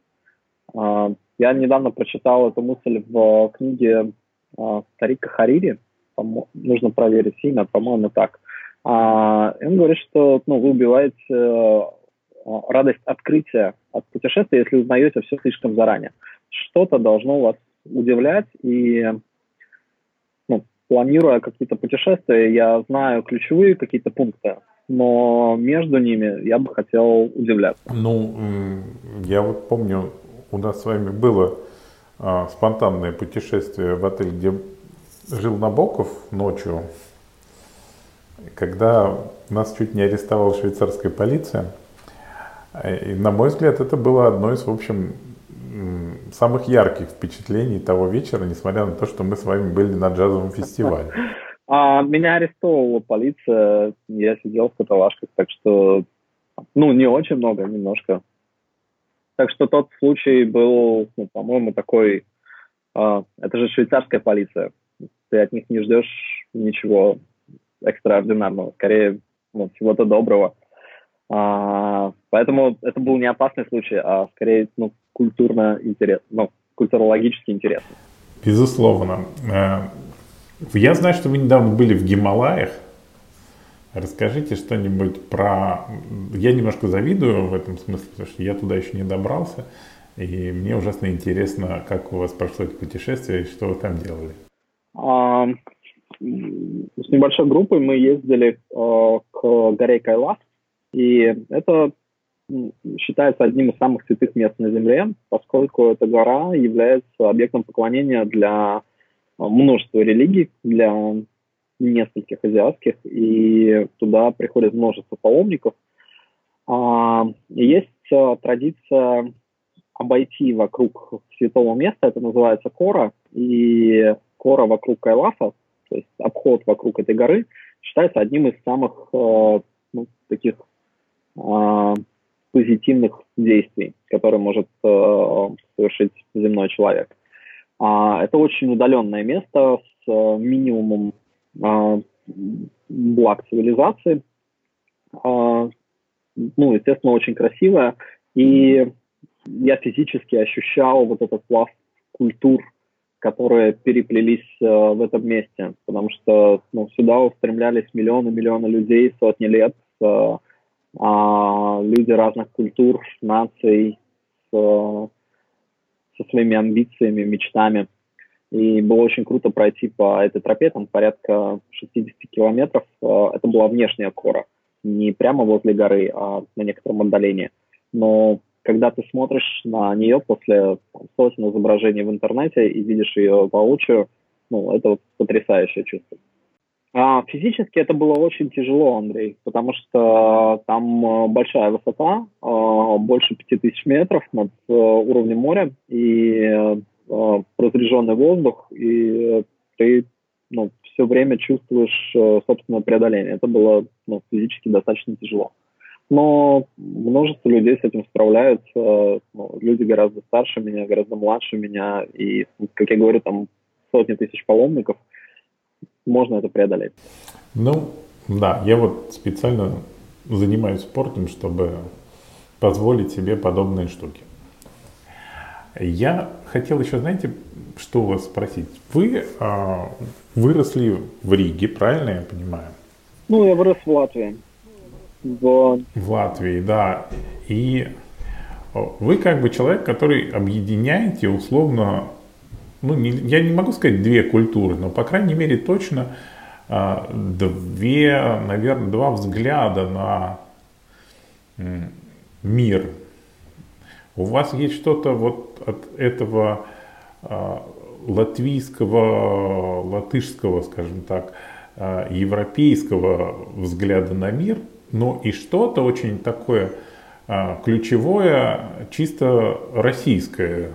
Э, я недавно прочитал эту мысль в книге э, Тарика Харири, нужно проверить имя, по-моему, так. А, он говорит, что ну, вы убиваете э, радость открытия от путешествия, если узнаете все слишком заранее. Что-то должно вас удивлять, и ну, планируя какие-то путешествия, я знаю ключевые какие-то пункты, но между ними я бы хотел удивляться. Ну, я вот помню, у нас с вами было а, спонтанное путешествие в отель, где жил Набоков ночью когда нас чуть не арестовала швейцарская полиция. И, на мой взгляд, это было одно из, в общем, самых ярких впечатлений того вечера, несмотря на то, что мы с вами были на джазовом фестивале? А, меня арестовывала полиция, я сидел в каталажках, так что, ну, не очень много, немножко. Так что тот случай был, ну, по-моему, такой, а, это же швейцарская полиция, ты от них не ждешь ничего экстраординарного, скорее, ну, всего-то доброго. А, поэтому это был не опасный случай, а скорее, ну, культурно интересно, ну, культурологически интересно. Безусловно. Э, я знаю, что вы недавно были в Гималаях. Расскажите что-нибудь про... Я немножко завидую в этом смысле, потому что я туда еще не добрался. И мне ужасно интересно, как у вас прошло это путешествие и что вы там делали. С небольшой группой мы ездили а, к горе Кайлас. И это считается одним из самых святых мест на Земле, поскольку эта гора является объектом поклонения для а, множество религий для нескольких азиатских, и туда приходит множество паломников. А, есть а, традиция обойти вокруг святого места, это называется кора, и кора вокруг Кайласа, то есть обход вокруг этой горы, считается одним из самых ну, таких позитивных действий, которые может совершить земной человек. А, это очень удаленное место с э, минимумом а, благ цивилизации. А, ну, естественно, очень красивое. И я физически ощущал вот этот пласт культур, которые переплелись э, в этом месте, потому что ну, сюда устремлялись миллионы-миллионы людей сотни лет, э, а, люди разных культур, наций, с со своими амбициями, мечтами. И было очень круто пройти по этой тропе, там порядка 60 километров. Э, это была внешняя кора, не прямо возле горы, а на некотором отдалении. Но когда ты смотришь на нее после сотен изображений в интернете и видишь ее воочию, ну, это потрясающее чувство. А физически это было очень тяжело, Андрей, потому что там э, большая высота, э, больше 5000 метров над э, уровнем моря, и разряженный воздух, и ты ну, все время чувствуешь собственное преодоление. Это было ну, физически достаточно тяжело. Но множество людей с этим справляются. Ну, люди гораздо старше меня, гораздо младше меня. И, как я говорю, там сотни тысяч паломников – можно это преодолеть. Ну, да, я вот специально занимаюсь спортом, чтобы позволить себе подобные штуки. Я хотел еще, знаете, что у вас спросить? Вы а, выросли в Риге, правильно я понимаю? Ну, я вырос в Латвии. В, в Латвии, да. И вы как бы человек, который объединяете условно ну, не, я не могу сказать две культуры, но, по крайней мере, точно а, две, наверное, два взгляда на мир. У вас есть что-то вот от этого а, латвийского, латышского, скажем так, а, европейского взгляда на мир, но и что-то очень такое ключевое, чисто российское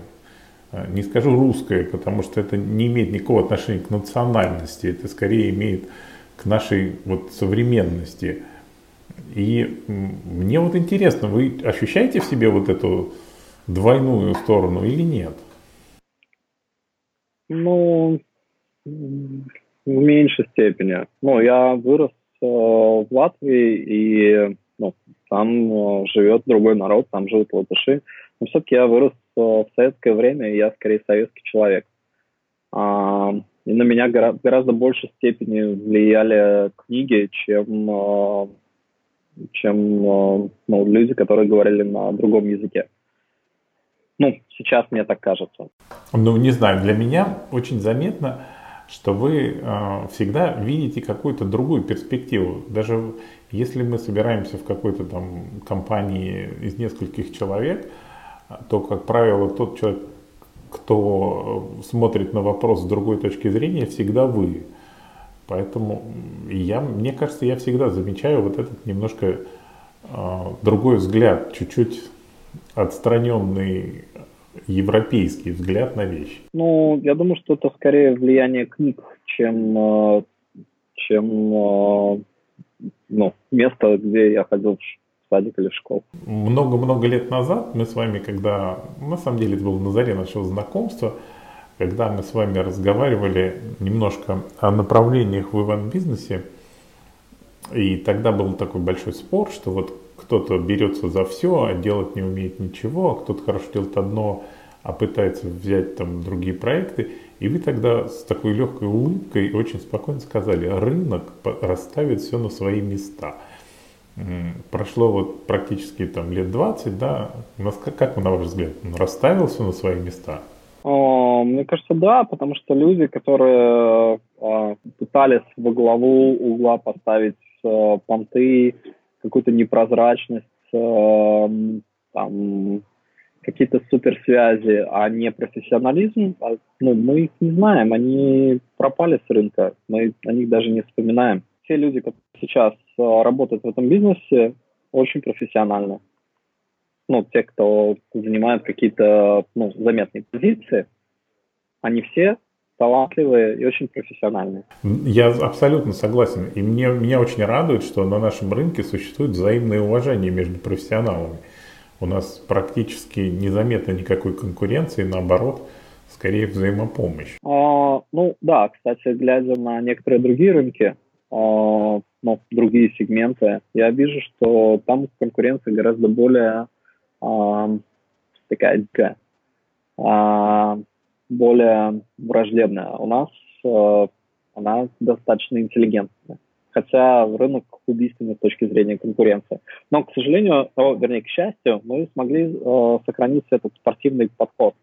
Э, не скажу русское, потому что это не имеет никакого отношения к национальности, это скорее имеет к нашей вот современности. И мне вот интересно, вы ощущаете в себе вот эту двойную сторону или нет? Ну, в меньшей степени. Ну, я вырос в Латвии, и ну, там э, живет другой народ, там живут латыши. Но все-таки я вырос в советское время я скорее советский человек. А, и на меня гора- гораздо большей степени влияли книги, чем, чем ну, люди, которые говорили на другом языке. Ну, сейчас мне так кажется. Ну, не знаю, для меня очень заметно, что вы э, всегда видите какую-то другую перспективу. Даже если мы собираемся в какой-то там компании из нескольких человек, то, как правило, тот человек, кто смотрит на вопрос с другой точки зрения, всегда вы. Поэтому я, мне кажется, я всегда замечаю вот этот немножко э, другой взгляд, чуть-чуть отстраненный европейский взгляд на вещи? Ну, я думаю, что это скорее влияние книг, чем, э, чем э, ну, место, где я ходил в садик или в школу. Много-много лет назад мы с вами, когда, на самом деле это было на заре нашего знакомства, когда мы с вами разговаривали немножко о направлениях в ивент-бизнесе, и тогда был такой большой спор, что вот кто-то берется за все, а делать не умеет ничего, а кто-то хорошо делает одно, а пытается взять там другие проекты. И вы тогда с такой легкой улыбкой очень спокойно сказали, рынок расставит все на свои места. Прошло вот практически там лет 20, да, как вы, на ваш взгляд, он расставил все на свои места? Мне кажется, да, потому что люди, которые а, пытались во главу угла поставить э, понты, какую-то непрозрачность, эм, там, какие-то суперсвязи, а не профессионализм, а, ну, мы их не знаем, они пропали с рынка, мы о них даже не вспоминаем. Все люди, которые сейчас э, работают в этом бизнесе, очень профессиональны. Ну, те, кто занимает какие-то ну, заметные позиции, они все талантливые и очень профессиональные. Я абсолютно согласен. И мне, меня очень радует, что на нашем рынке существует взаимное уважение между профессионалами. У нас практически незаметно никакой конкуренции, наоборот, скорее взаимопомощь. А, ну да, кстати, глядя на некоторые другие рынки, а, ну, другие сегменты, я вижу, что там конкуренция гораздо более а, такая дикая. А, более враждебная. У нас э, она достаточно интеллигентная. Хотя рынок убийственный с точки зрения конкуренции. Но, к сожалению, о, вернее, к счастью, мы смогли э, сохранить этот спортивный подход,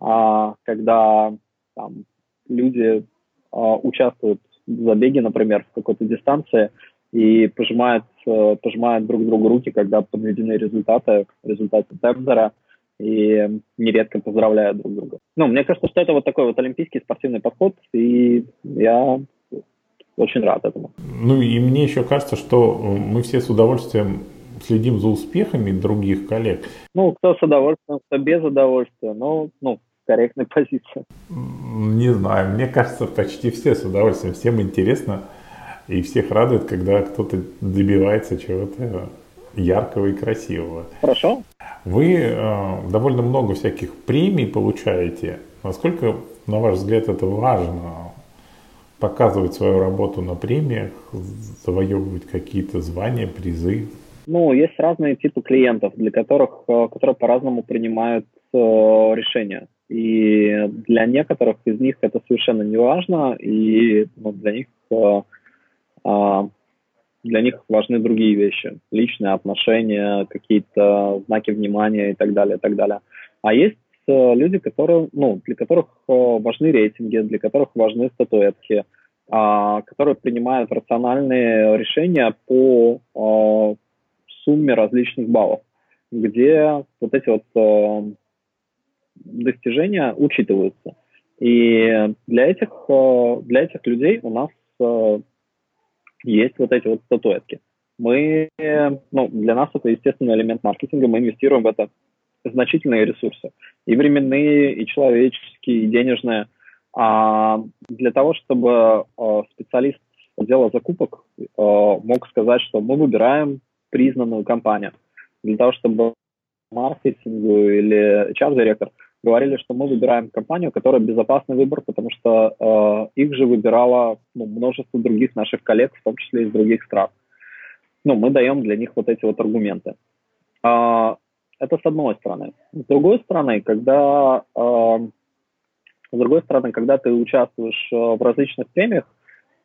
э, когда там, люди э, участвуют в забеге, например, в какой-то дистанции, и пожимают, э, пожимают друг другу руки, когда подведены результаты, результаты тендера, и нередко поздравляют друг друга. Ну, мне кажется, что это вот такой вот олимпийский спортивный подход, и я очень рад этому. Ну и мне еще кажется, что мы все с удовольствием следим за успехами других коллег. Ну, кто с удовольствием, кто без удовольствия, но, ну, корректной позиции. Не знаю, мне кажется, почти все с удовольствием. Всем интересно и всех радует, когда кто-то добивается чего-то яркого и красивого. Хорошо. Вы э, довольно много всяких премий получаете. Насколько, на ваш взгляд, это важно? Показывать свою работу на премиях, завоевывать какие-то звания, призы? Ну, есть разные типы клиентов, для которых, э, которые по-разному принимают э, решения. И для некоторых из них это совершенно не важно, и ну, для них э, э, для них важны другие вещи, личные отношения, какие-то знаки внимания и так далее, и так далее. А есть э, люди, которые, ну, для которых э, важны рейтинги, для которых важны статуэтки, а, которые принимают рациональные решения по а, сумме различных баллов, где вот эти вот достижения учитываются. И для этих, для этих людей у нас есть вот эти вот статуэтки. Мы, ну, для нас это естественный элемент маркетинга, мы инвестируем в это значительные ресурсы, и временные, и человеческие, и денежные, а для того, чтобы а, специалист отдела закупок а, мог сказать, что мы выбираем признанную компанию. Для того, чтобы маркетингу или HR-директор говорили, что мы выбираем компанию, которая безопасный выбор, потому что э, их же выбирало ну, множество других наших коллег, в том числе из других стран. Ну, мы даем для них вот эти вот аргументы. Э, это с одной стороны. С другой стороны, когда э, с другой стороны, когда ты участвуешь э, в различных премиях,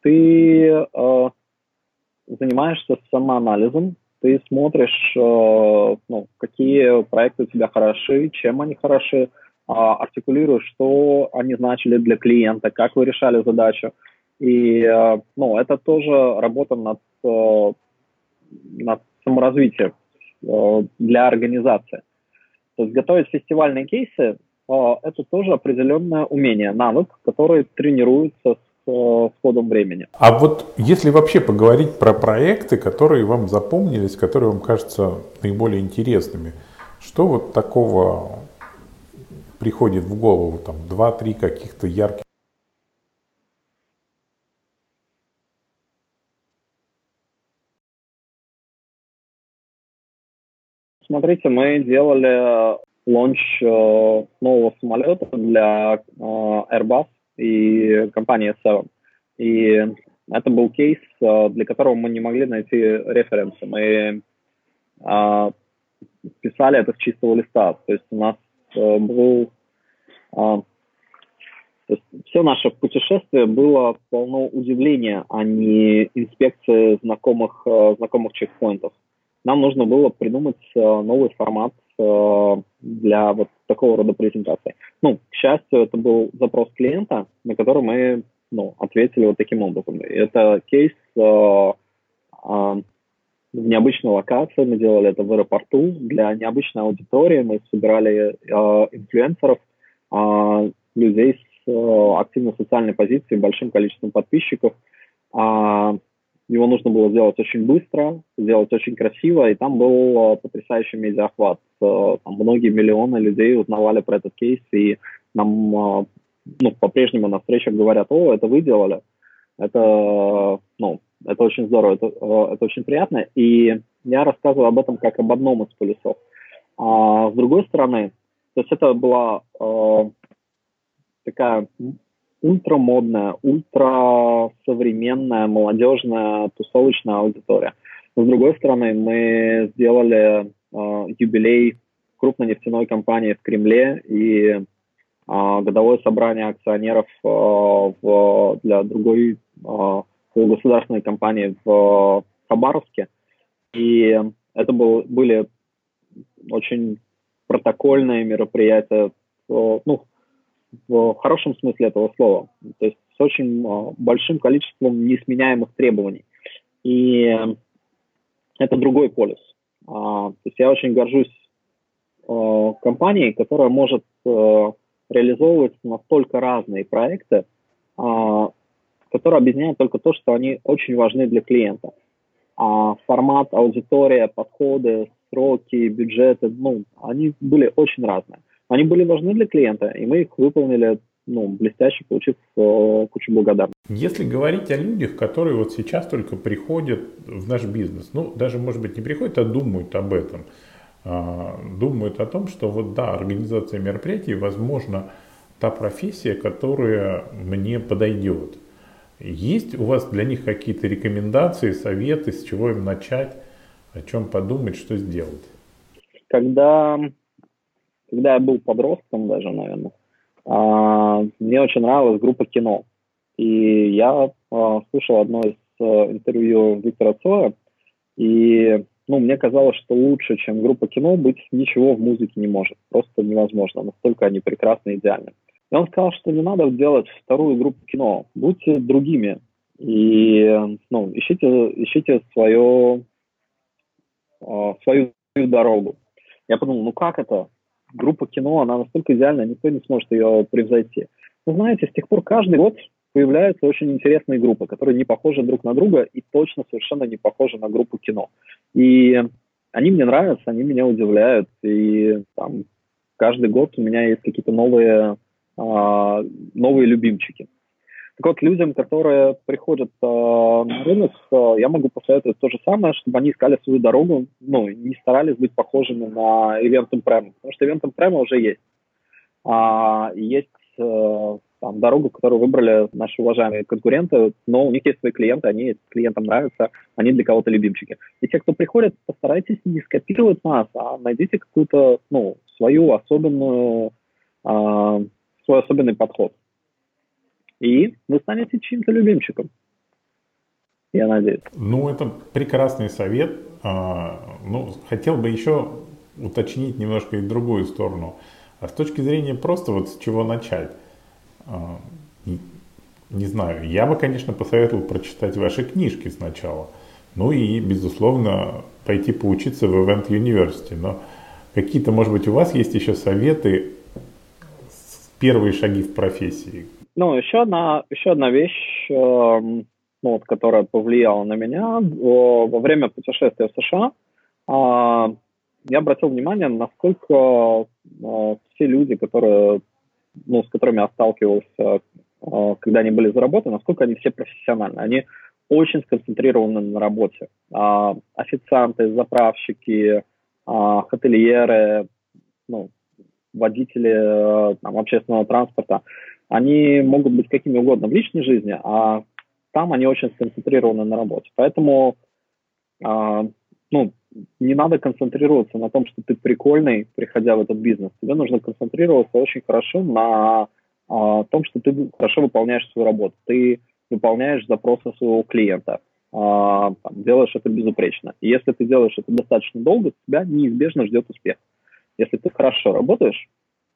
ты э, занимаешься самоанализом, ты смотришь, э, ну, какие проекты у тебя хороши, чем они хороши, а, артикулируешь, что они значили для клиента, как вы решали задачу. И э, ну, это тоже работа над, э, над саморазвитием для организации. То есть готовить фестивальные кейсы это тоже определенное умение, навык, который тренируется с ходом времени. А вот если вообще поговорить про проекты, которые вам запомнились, которые вам кажутся наиболее интересными, что вот такого приходит в голову там два-три каких-то ярких Смотрите, мы делали лонч э, нового самолета для э, Airbus и компании Seven. И это был кейс, э, для которого мы не могли найти референсы. Мы э, писали это с чистого листа. То есть у нас был... Э, то есть все наше путешествие было полно удивления, а не инспекции знакомых, э, знакомых чекпоинтов. Нам нужно было придумать э, новый формат для вот такого рода презентации. Ну, к счастью, это был запрос клиента, на который мы ну, ответили вот таким образом. Это кейс э, в необычной локации, мы делали это в аэропорту, для необычной аудитории мы собирали э, инфлюенсеров, э, людей с э, активной социальной позицией, большим количеством подписчиков, э, его нужно было сделать очень быстро, сделать очень красиво, и там был э, потрясающий медиахват. Э, там многие миллионы людей узнавали про этот кейс, и нам э, ну, по-прежнему на встречах говорят, о, это вы делали. Это, ну, это очень здорово, это, это очень приятно. И я рассказываю об этом как об одном из полюсов. А с другой стороны, то есть это была э, такая ультрамодная, ультрасовременная, молодежная, тусовочная аудитория. Но, с другой стороны, мы сделали э, юбилей крупной нефтяной компании в Кремле и э, годовое собрание акционеров э, в, для другой э, государственной компании в Хабаровске. И это был, были очень протокольные мероприятия, ну, в хорошем смысле этого слова, то есть с очень а, большим количеством несменяемых требований. И это другой полюс. А, то есть я очень горжусь а, компанией, которая может реализовывать настолько разные проекты, которые объединяют только то, что они очень важны для клиента. А формат, аудитория, подходы, сроки, бюджеты, ну, они были очень разные. Они были важны для клиента, и мы их выполнили ну, блестяще, получив э, кучу благодарности. Если говорить о людях, которые вот сейчас только приходят в наш бизнес, ну, даже, может быть, не приходят, а думают об этом, э, думают о том, что вот, да, организация мероприятий, возможно, та профессия, которая мне подойдет. Есть у вас для них какие-то рекомендации, советы, с чего им начать, о чем подумать, что сделать? Когда когда я был подростком даже, наверное, а, мне очень нравилась группа кино. И я а, слушал одно из а, интервью Виктора Цоя, и ну, мне казалось, что лучше, чем группа кино, быть ничего в музыке не может. Просто невозможно. Настолько они прекрасны и идеальны. И он сказал, что не надо делать вторую группу кино. Будьте другими. И ну, ищите, ищите свое, свою дорогу. Я подумал, ну как это? группа кино, она настолько идеальна, никто не сможет ее превзойти. Но знаете, с тех пор каждый год появляются очень интересные группы, которые не похожи друг на друга и точно совершенно не похожи на группу кино. И они мне нравятся, они меня удивляют, и там каждый год у меня есть какие-то новые, а, новые любимчики. Так вот, людям, которые приходят э, на рынок, э, я могу посоветовать то же самое, чтобы они искали свою дорогу, ну, не старались быть похожими на Event Prem, потому что Event Prem уже есть. А, есть э, там, дорогу, которую выбрали наши уважаемые конкуренты, но у них есть свои клиенты, они клиентам нравятся, они для кого-то любимчики. И те, кто приходит, постарайтесь не скопировать нас, а найдите какую-то, ну, свою особенную, э, свой особенный подход и вы станете чьим-то любимчиком. Я надеюсь. Ну, это прекрасный совет. А, ну, хотел бы еще уточнить немножко и другую сторону. А с точки зрения просто вот с чего начать? А, не, знаю, я бы, конечно, посоветовал прочитать ваши книжки сначала. Ну и, безусловно, пойти поучиться в Event University. Но какие-то, может быть, у вас есть еще советы, первые шаги в профессии? Ну, еще одна, еще одна вещь, э, ну, вот, которая повлияла на меня во время путешествия в США. Э, я обратил внимание, насколько все люди, которые, ну, с которыми я сталкивался, когда они были за работой, насколько они все профессиональны. Они очень сконцентрированы на работе. Официанты, заправщики, хотельеры, ну, водители там, общественного транспорта, они могут быть какими угодно в личной жизни, а там они очень сконцентрированы на работе. Поэтому а, ну, не надо концентрироваться на том, что ты прикольный, приходя в этот бизнес. Тебе нужно концентрироваться очень хорошо на а, том, что ты хорошо выполняешь свою работу. Ты выполняешь запросы своего клиента, там, делаешь это безупречно. И если ты делаешь это достаточно долго, тебя неизбежно ждет успех. Если ты хорошо работаешь,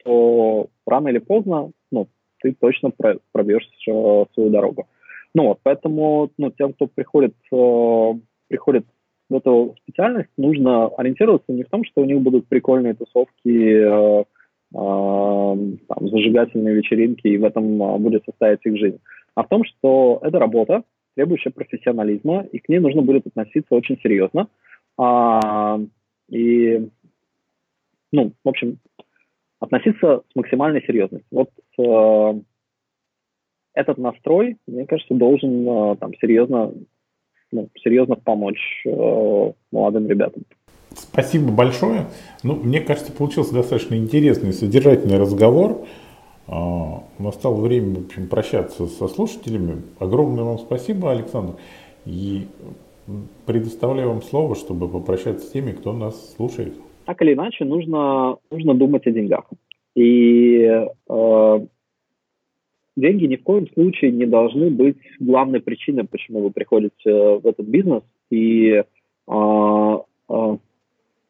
то рано или поздно ну, ты точно пробьешь свою дорогу. Ну вот, поэтому ну, тем, кто приходит, э, приходит в эту специальность, нужно ориентироваться не в том, что у них будут прикольные тусовки, э, э, там, зажигательные вечеринки, и в этом э, будет состоять их жизнь, а в том, что это работа, требующая профессионализма, и к ней нужно будет относиться очень серьезно. А, и, ну, в общем, относиться с максимальной серьезностью. Вот э, этот настрой, мне кажется, должен э, там серьезно, ну, серьезно помочь э, молодым ребятам. Спасибо большое. Ну, мне кажется, получился достаточно интересный, содержательный разговор. А, настало время, в общем, прощаться со слушателями. Огромное вам спасибо, Александр. И предоставляю вам слово, чтобы попрощаться с теми, кто нас слушает. Так или иначе, нужно, нужно думать о деньгах. И э, деньги ни в коем случае не должны быть главной причиной, почему вы приходите в этот бизнес. И э, э,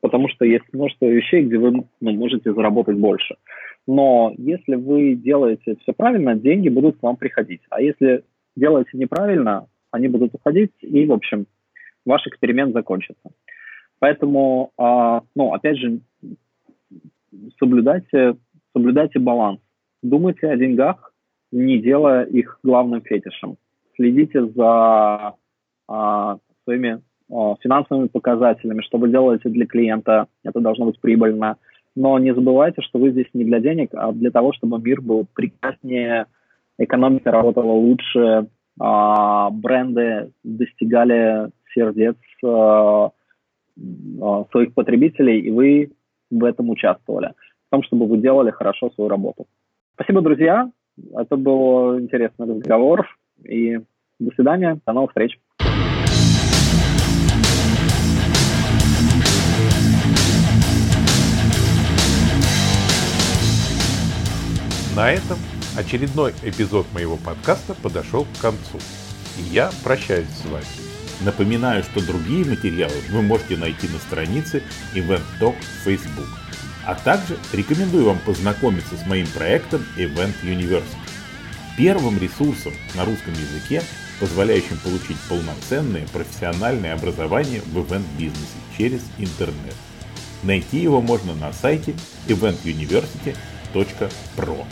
потому что есть множество вещей, где вы ну, можете заработать больше. Но если вы делаете все правильно, деньги будут к вам приходить. А если делаете неправильно, они будут уходить, и, в общем, ваш эксперимент закончится. Поэтому, э, ну, опять же, соблюдайте, соблюдайте баланс. Думайте о деньгах, не делая их главным фетишем. Следите за э, своими э, финансовыми показателями, что вы делаете для клиента, это должно быть прибыльно. Но не забывайте, что вы здесь не для денег, а для того, чтобы мир был прекраснее, экономика работала лучше, бренды достигали сердец своих потребителей, и вы в этом участвовали, в том, чтобы вы делали хорошо свою работу. Спасибо, друзья. Это был интересный разговор. И до свидания. До новых встреч. На этом очередной эпизод моего подкаста подошел к концу. И я прощаюсь с вами. Напоминаю, что другие материалы вы можете найти на странице Event Talk Facebook. А также рекомендую вам познакомиться с моим проектом Event University. Первым ресурсом на русском языке, позволяющим получить полноценное профессиональное образование в ивент-бизнесе через интернет. Найти его можно на сайте eventuniversity.pro.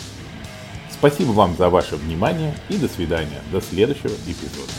Спасибо вам за ваше внимание и до свидания. До следующего эпизода.